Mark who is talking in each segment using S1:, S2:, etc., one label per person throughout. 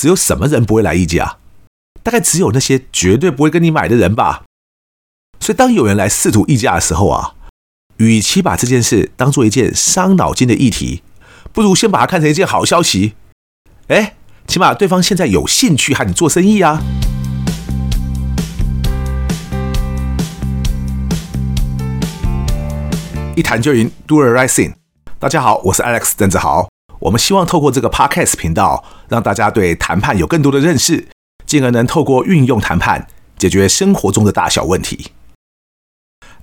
S1: 只有什么人不会来议价？大概只有那些绝对不会跟你买的人吧。所以，当有人来试图议价的时候啊，与其把这件事当做一件伤脑筋的议题，不如先把它看成一件好消息。哎，起码对方现在有兴趣和你做生意啊。一谈就赢，Do the right thing。大家好，我是 Alex 邓志豪。我们希望透过这个 Podcast 频道，让大家对谈判有更多的认识，进而能透过运用谈判解决生活中的大小问题。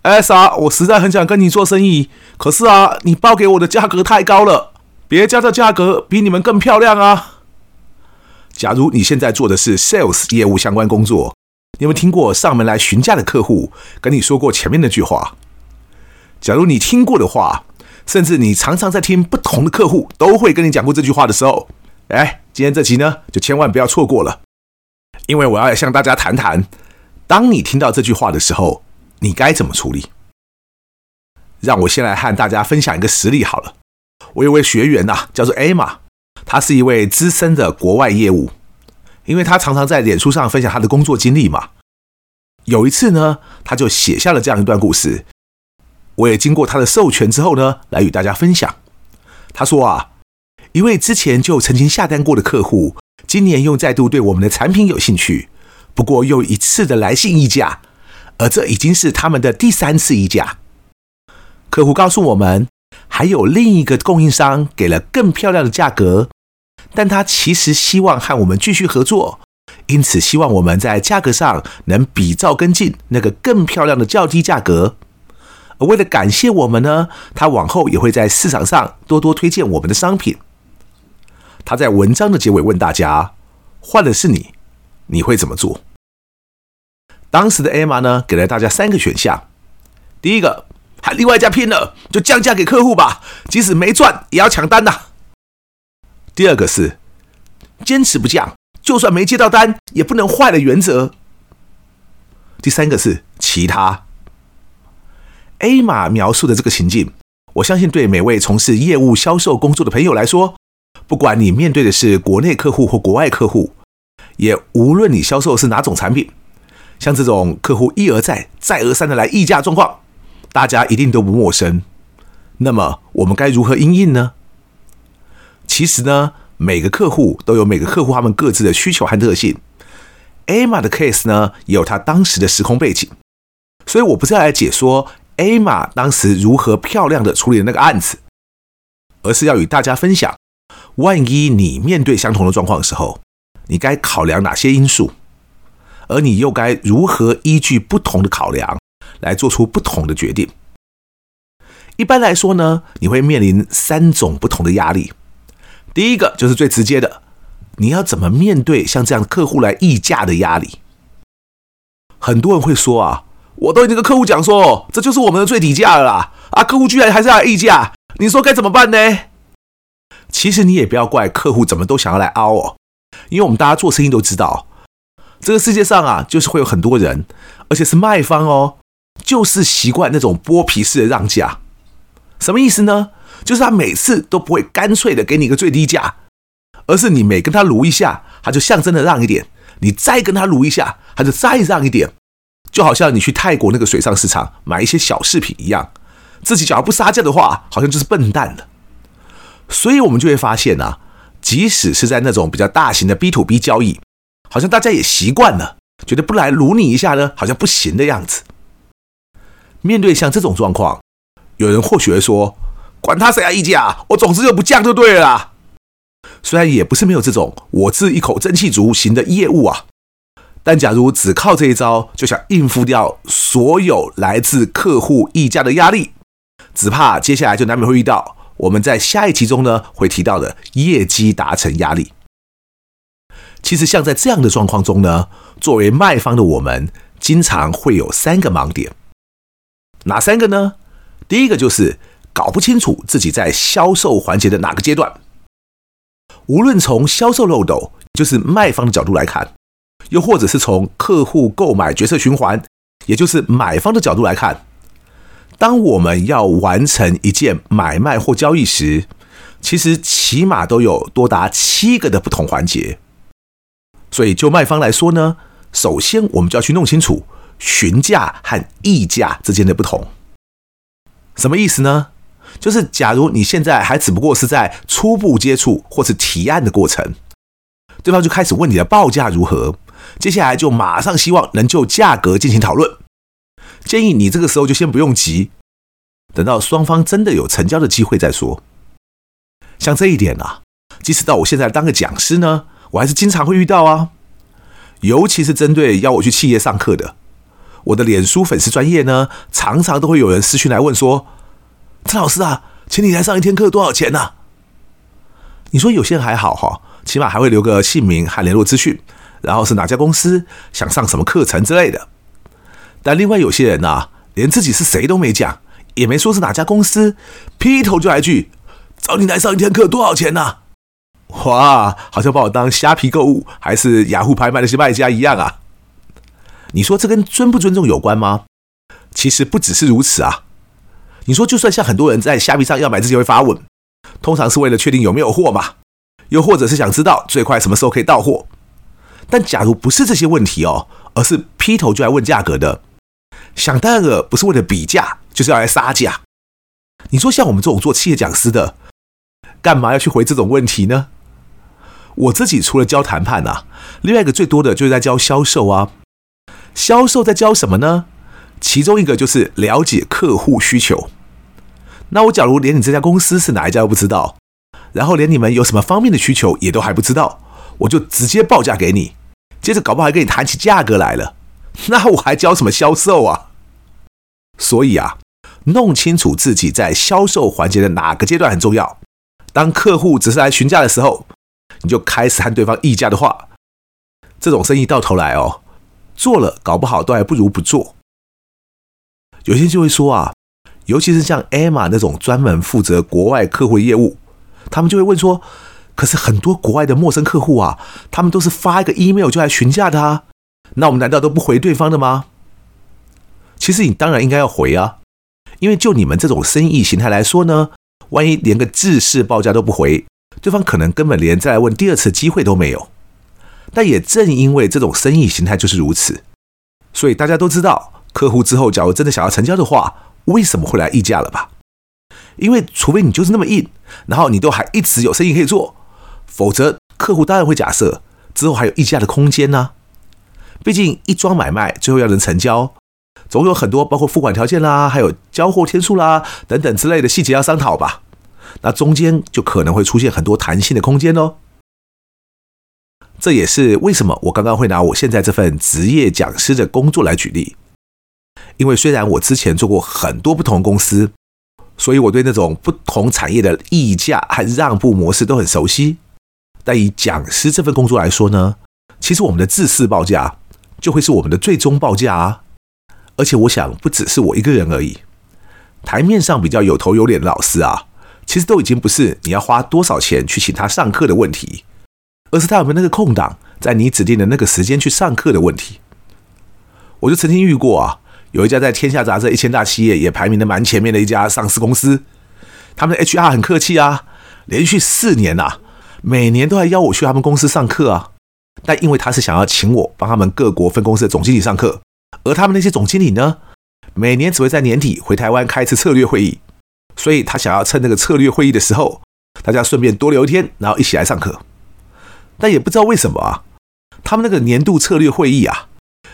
S1: Alex 啊，我实在很想跟你做生意，可是啊，你报给我的价格太高了，别家的价格比你们更漂亮啊。假如你现在做的是 Sales 业务相关工作，你有没有听过上门来询价的客户跟你说过前面那句话？假如你听过的话，甚至你常常在听不同的客户都会跟你讲过这句话的时候，哎，今天这集呢，就千万不要错过了，因为我要向大家谈谈，当你听到这句话的时候，你该怎么处理？让我先来和大家分享一个实例好了。我有位学员呐、啊，叫做 Emma，她是一位资深的国外业务，因为她常常在脸书上分享她的工作经历嘛。有一次呢，他就写下了这样一段故事。我也经过他的授权之后呢，来与大家分享。他说啊，一位之前就曾经下单过的客户，今年又再度对我们的产品有兴趣，不过又一次的来信议价，而这已经是他们的第三次议价。客户告诉我们，还有另一个供应商给了更漂亮的价格，但他其实希望和我们继续合作，因此希望我们在价格上能比照跟进那个更漂亮的较低价格。而为了感谢我们呢，他往后也会在市场上多多推荐我们的商品。他在文章的结尾问大家：“换的是你，你会怎么做？”当时的 Emma 呢，给了大家三个选项：第一个，和另外一家拼了，就降价给客户吧，即使没赚也要抢单呐；第二个是坚持不降，就算没接到单也不能坏了原则；第三个是其他。A 码描述的这个情境，我相信对每位从事业务销售工作的朋友来说，不管你面对的是国内客户或国外客户，也无论你销售是哪种产品，像这种客户一而再、再而三的来议价状况，大家一定都不陌生。那么我们该如何应应呢？其实呢，每个客户都有每个客户他们各自的需求和特性。A 码的 case 呢，也有他当时的时空背景，所以我不是要来解说。A 码当时如何漂亮的处理那个案子，而是要与大家分享，万一你面对相同的状况的时候，你该考量哪些因素，而你又该如何依据不同的考量来做出不同的决定。一般来说呢，你会面临三种不同的压力。第一个就是最直接的，你要怎么面对像这样客户来议价的压力？很多人会说啊。我都已经跟客户讲说，这就是我们的最底价了啦！啊，客户居然还是要议价，你说该怎么办呢？其实你也不要怪客户怎么都想要来凹哦，因为我们大家做生意都知道，这个世界上啊，就是会有很多人，而且是卖方哦，就是习惯那种剥皮式的让价。什么意思呢？就是他每次都不会干脆的给你一个最低价，而是你每跟他撸一下，他就象征的让一点；你再跟他撸一下，他就再让一点。就好像你去泰国那个水上市场买一些小饰品一样，自己只要不杀价的话，好像就是笨蛋了。所以，我们就会发现啊，即使是在那种比较大型的 B to B 交易，好像大家也习惯了，觉得不来卢你一下呢，好像不行的样子。面对像这种状况，有人或许会说：“管他谁来议价，我总之就不降就对了。”虽然也不是没有这种我自一口蒸汽足型的业务啊。但假如只靠这一招就想应付掉所有来自客户议价的压力，只怕接下来就难免会遇到我们在下一集中呢会提到的业绩达成压力。其实像在这样的状况中呢，作为卖方的我们，经常会有三个盲点。哪三个呢？第一个就是搞不清楚自己在销售环节的哪个阶段。无论从销售漏斗，就是卖方的角度来看。又或者是从客户购买决策循环，也就是买方的角度来看，当我们要完成一件买卖或交易时，其实起码都有多达七个的不同环节。所以就卖方来说呢，首先我们就要去弄清楚询价和议价之间的不同。什么意思呢？就是假如你现在还只不过是在初步接触或是提案的过程，对方就开始问你的报价如何，接下来就马上希望能就价格进行讨论。建议你这个时候就先不用急，等到双方真的有成交的机会再说。像这一点啊，即使到我现在当个讲师呢，我还是经常会遇到啊，尤其是针对要我去企业上课的，我的脸书粉丝专业呢，常常都会有人私讯来问说：“陈老师啊，请你来上一天课多少钱呢？”你说有些人还好哈，起码还会留个姓名和联络资讯，然后是哪家公司，想上什么课程之类的。但另外有些人呐，连自己是谁都没讲，也没说是哪家公司，劈头就来句：“找你来上一天课多少钱呢？”哇，好像把我当虾皮购物还是雅虎拍卖那些卖家一样啊！你说这跟尊不尊重有关吗？其实不只是如此啊！你说就算像很多人在虾皮上要买之前会发问，通常是为了确定有没有货嘛，又或者是想知道最快什么时候可以到货。但假如不是这些问题哦，而是劈头就来问价格的，想当然了，不是为了比价，就是要来杀价。你说像我们这种做企业讲师的，干嘛要去回这种问题呢？我自己除了教谈判啊，另外一个最多的就是在教销售啊。销售在教什么呢？其中一个就是了解客户需求。那我假如连你这家公司是哪一家都不知道，然后连你们有什么方面的需求也都还不知道，我就直接报价给你，接着搞不好还跟你谈起价格来了，那我还教什么销售啊？所以啊，弄清楚自己在销售环节的哪个阶段很重要。当客户只是来询价的时候。你就开始和对方议价的话，这种生意到头来哦，做了搞不好都还不如不做。有些人就会说啊，尤其是像 Emma 那种专门负责国外客户的业务，他们就会问说：可是很多国外的陌生客户啊，他们都是发一个 email 就来询价的啊，那我们难道都不回对方的吗？其实你当然应该要回啊，因为就你们这种生意形态来说呢，万一连个制式报价都不回。对方可能根本连再来问第二次机会都没有，但也正因为这种生意形态就是如此，所以大家都知道，客户之后假如真的想要成交的话，为什么会来议价了吧？因为除非你就是那么硬，然后你都还一直有生意可以做，否则客户当然会假设之后还有议价的空间呢。毕竟一桩买卖最后要能成交，总有很多包括付款条件啦，还有交货天数啦等等之类的细节要商讨吧。那中间就可能会出现很多弹性的空间哦。这也是为什么我刚刚会拿我现在这份职业讲师的工作来举例。因为虽然我之前做过很多不同公司，所以我对那种不同产业的议价和让步模式都很熟悉。但以讲师这份工作来说呢，其实我们的制式报价就会是我们的最终报价啊。而且我想不只是我一个人而已，台面上比较有头有脸的老师啊。其实都已经不是你要花多少钱去请他上课的问题，而是他有没有那个空档，在你指定的那个时间去上课的问题。我就曾经遇过啊，有一家在天下杂志一千大企业也排名的蛮前面的一家上市公司，他们的 HR 很客气啊，连续四年呐，每年都还邀我去他们公司上课啊。但因为他是想要请我帮他们各国分公司的总经理上课，而他们那些总经理呢，每年只会在年底回台湾开一次策略会议。所以他想要趁那个策略会议的时候，大家顺便多留一天，然后一起来上课。但也不知道为什么啊，他们那个年度策略会议啊，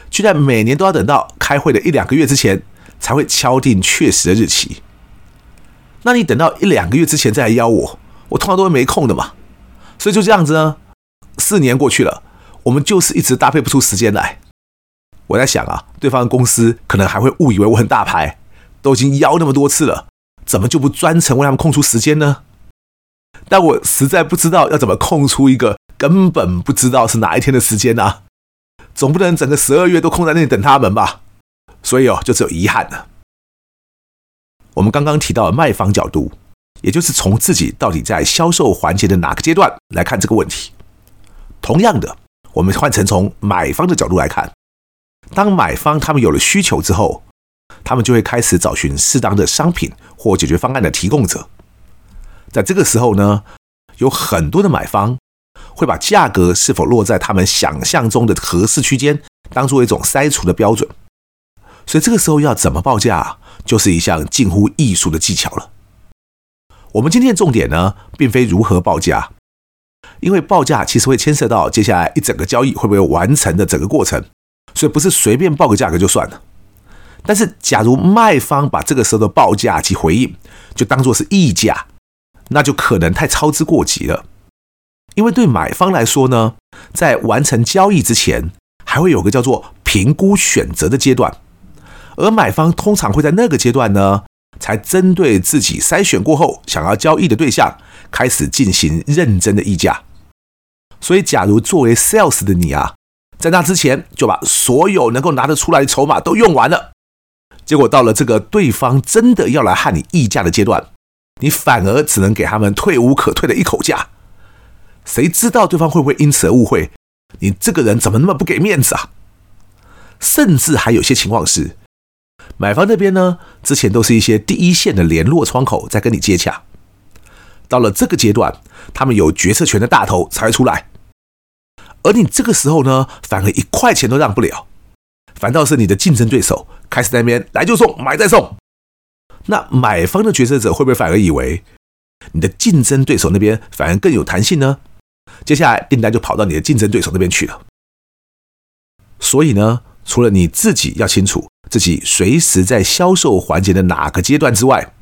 S1: 居然每年都要等到开会的一两个月之前才会敲定确实的日期。那你等到一两个月之前再来邀我，我通常都会没空的嘛。所以就这样子呢，四年过去了，我们就是一直搭配不出时间来。我在想啊，对方的公司可能还会误以为我很大牌，都已经邀那么多次了。怎么就不专程为他们空出时间呢？但我实在不知道要怎么空出一个根本不知道是哪一天的时间啊！总不能整个十二月都空在那里等他们吧？所以哦，就只有遗憾了。我们刚刚提到的卖方角度，也就是从自己到底在销售环节的哪个阶段来看这个问题。同样的，我们换成从买方的角度来看，当买方他们有了需求之后。他们就会开始找寻适当的商品或解决方案的提供者。在这个时候呢，有很多的买方会把价格是否落在他们想象中的合适区间，当做一种筛除的标准。所以这个时候要怎么报价，就是一项近乎艺术的技巧了。我们今天的重点呢，并非如何报价，因为报价其实会牵涉到接下来一整个交易会不会完成的整个过程，所以不是随便报个价格就算了。但是，假如卖方把这个时候的报价及回应就当作是议价，那就可能太操之过急了。因为对买方来说呢，在完成交易之前，还会有个叫做评估选择的阶段，而买方通常会在那个阶段呢，才针对自己筛选过后想要交易的对象，开始进行认真的议价。所以，假如作为 sales 的你啊，在那之前就把所有能够拿得出来的筹码都用完了。结果到了这个对方真的要来和你议价的阶段，你反而只能给他们退无可退的一口价。谁知道对方会不会因此而误会你这个人怎么那么不给面子啊？甚至还有些情况是，买方那边呢，之前都是一些第一线的联络窗口在跟你接洽，到了这个阶段，他们有决策权的大头才会出来，而你这个时候呢，反而一块钱都让不了。反倒是你的竞争对手开始在那边来就送，买再送。那买方的决策者会不会反而以为你的竞争对手那边反而更有弹性呢？接下来订单就跑到你的竞争对手那边去了。所以呢，除了你自己要清楚自己随时在销售环节的哪个阶段之外，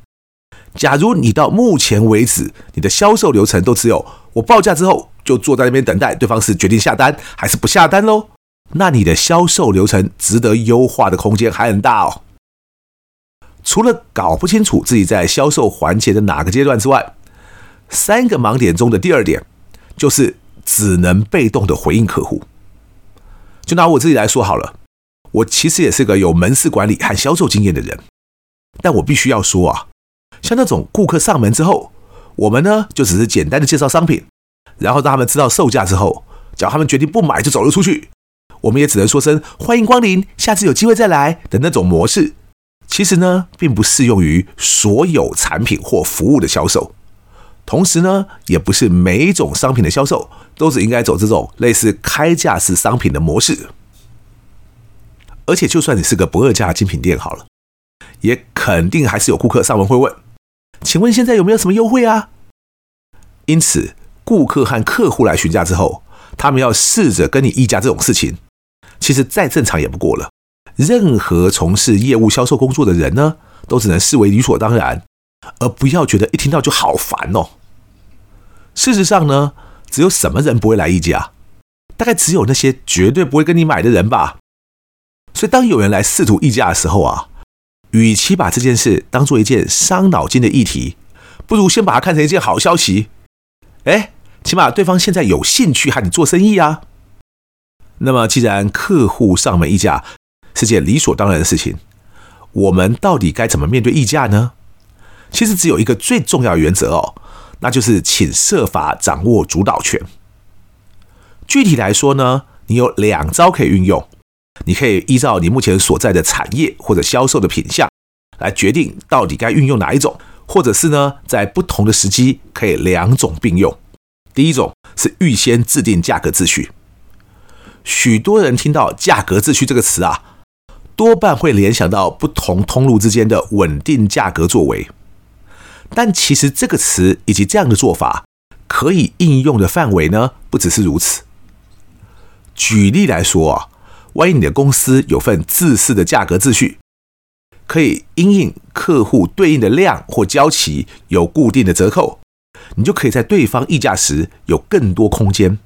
S1: 假如你到目前为止你的销售流程都只有我报价之后就坐在那边等待对方是决定下单还是不下单喽。那你的销售流程值得优化的空间还很大哦。除了搞不清楚自己在销售环节的哪个阶段之外，三个盲点中的第二点就是只能被动的回应客户。就拿我自己来说好了，我其实也是个有门市管理和销售经验的人，但我必须要说啊，像那种顾客上门之后，我们呢就只是简单的介绍商品，然后让他们知道售价之后，只要他们决定不买就走了出去。我们也只能说声欢迎光临，下次有机会再来的那种模式，其实呢，并不适用于所有产品或服务的销售。同时呢，也不是每一种商品的销售都只应该走这种类似开价式商品的模式。而且，就算你是个不二价精品店好了，也肯定还是有顾客上门会问：“请问现在有没有什么优惠啊？”因此，顾客和客户来询价之后，他们要试着跟你议价这种事情。其实再正常也不过了。任何从事业务销售工作的人呢，都只能视为理所当然，而不要觉得一听到就好烦哦。事实上呢，只有什么人不会来议价？大概只有那些绝对不会跟你买的人吧。所以当有人来试图议价的时候啊，与其把这件事当做一件伤脑筋的议题，不如先把它看成一件好消息。哎，起码对方现在有兴趣和你做生意啊。那么，既然客户上门议价是件理所当然的事情，我们到底该怎么面对议价呢？其实只有一个最重要的原则哦，那就是请设法掌握主导权。具体来说呢，你有两招可以运用，你可以依照你目前所在的产业或者销售的品项来决定到底该运用哪一种，或者是呢，在不同的时机可以两种并用。第一种是预先制定价格秩序。许多人听到“价格秩序”这个词啊，多半会联想到不同通路之间的稳定价格作为。但其实这个词以及这样的做法，可以应用的范围呢，不只是如此。举例来说啊，万一你的公司有份自式的价格秩序，可以因应客户对应的量或交期有固定的折扣，你就可以在对方议价时有更多空间。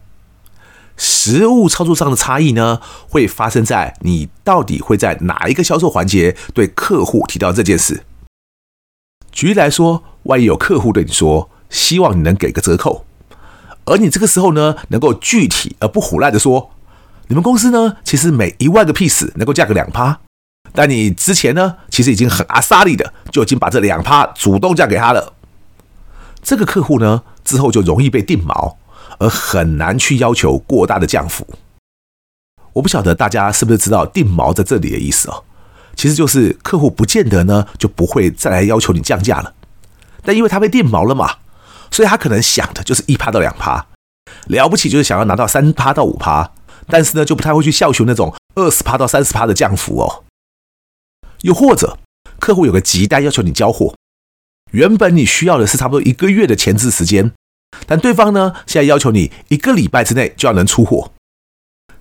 S1: 实务操作上的差异呢，会发生在你到底会在哪一个销售环节对客户提到这件事。举例来说，万一有客户对你说，希望你能给个折扣，而你这个时候呢，能够具体而不胡乱的说，你们公司呢，其实每一万个 piece 能够价个两趴，但你之前呢，其实已经很阿莎利的就已经把这两趴主动价给他了。这个客户呢，之后就容易被定锚。而很难去要求过大的降幅。我不晓得大家是不是知道“定锚”在这里的意思哦？其实就是客户不见得呢就不会再来要求你降价了，但因为他被定锚了嘛，所以他可能想的就是一趴到两趴，了不起就是想要拿到三趴到五趴，但是呢，就不太会去要求那种二十趴到三十趴的降幅哦。又或者，客户有个急单要求你交货，原本你需要的是差不多一个月的前置时间，但对方呢，现在要求你一个礼拜之内就要能出货。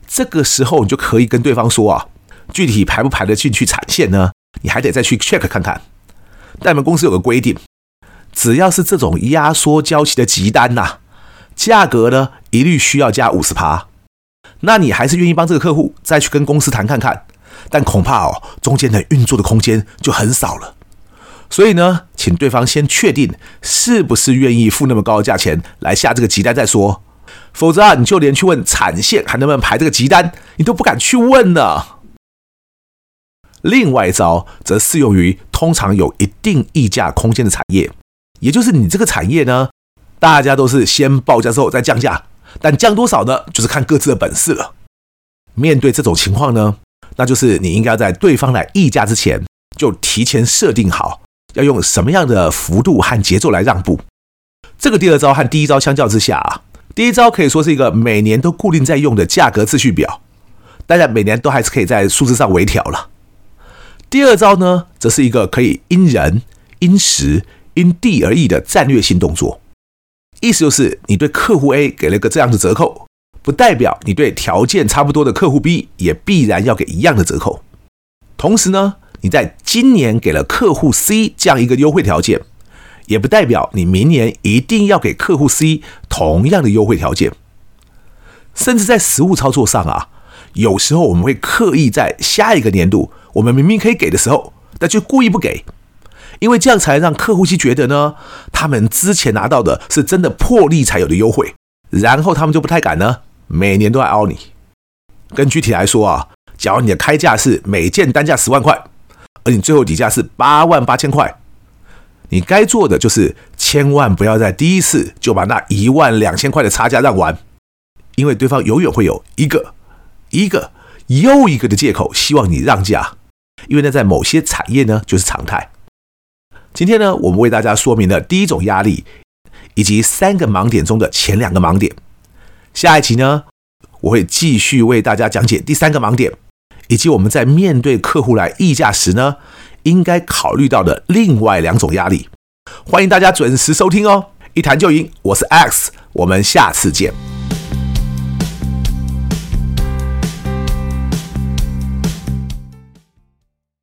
S1: 这个时候，你就可以跟对方说啊，具体排不排得进去产线呢？你还得再去 check 看看。但我们公司有个规定，只要是这种压缩交期的急单呐、啊，价格呢一律需要加五十趴。那你还是愿意帮这个客户再去跟公司谈看看？但恐怕哦，中间的运作的空间就很少了。所以呢，请对方先确定是不是愿意付那么高的价钱来下这个急单再说。否则啊，你就连去问产线还能不能排这个急单，你都不敢去问呢。另外一招则适用于通常有一定溢价空间的产业，也就是你这个产业呢，大家都是先报价之后再降价，但降多少呢，就是看各自的本事了。面对这种情况呢，那就是你应该在对方来议价之前，就提前设定好要用什么样的幅度和节奏来让步。这个第二招和第一招相较之下啊，第一招可以说是一个每年都固定在用的价格秩序表，当然每年都还是可以在数字上微调了。第二招呢，则是一个可以因人、因时、因地而异的战略性动作。意思就是，你对客户 A 给了个这样的折扣，不代表你对条件差不多的客户 B 也必然要给一样的折扣。同时呢，你在今年给了客户 C 这样一个优惠条件，也不代表你明年一定要给客户 C 同样的优惠条件。甚至在实务操作上啊，有时候我们会刻意在下一个年度。我们明明可以给的时候，但却故意不给，因为这样才让客户去觉得呢，他们之前拿到的是真的破例才有的优惠，然后他们就不太敢呢，每年都来凹你。更具体来说啊，假如你的开价是每件单价十万块，而你最后底价是八万八千块，你该做的就是千万不要在第一次就把那一万两千块的差价让完，因为对方永远会有一个一个又一个的借口，希望你让价。因为呢，在某些产业呢，就是常态。今天呢，我们为大家说明了第一种压力，以及三个盲点中的前两个盲点。下一集呢，我会继续为大家讲解第三个盲点，以及我们在面对客户来议价时呢，应该考虑到的另外两种压力。欢迎大家准时收听哦！一谈就赢，我是 X，我们下次见。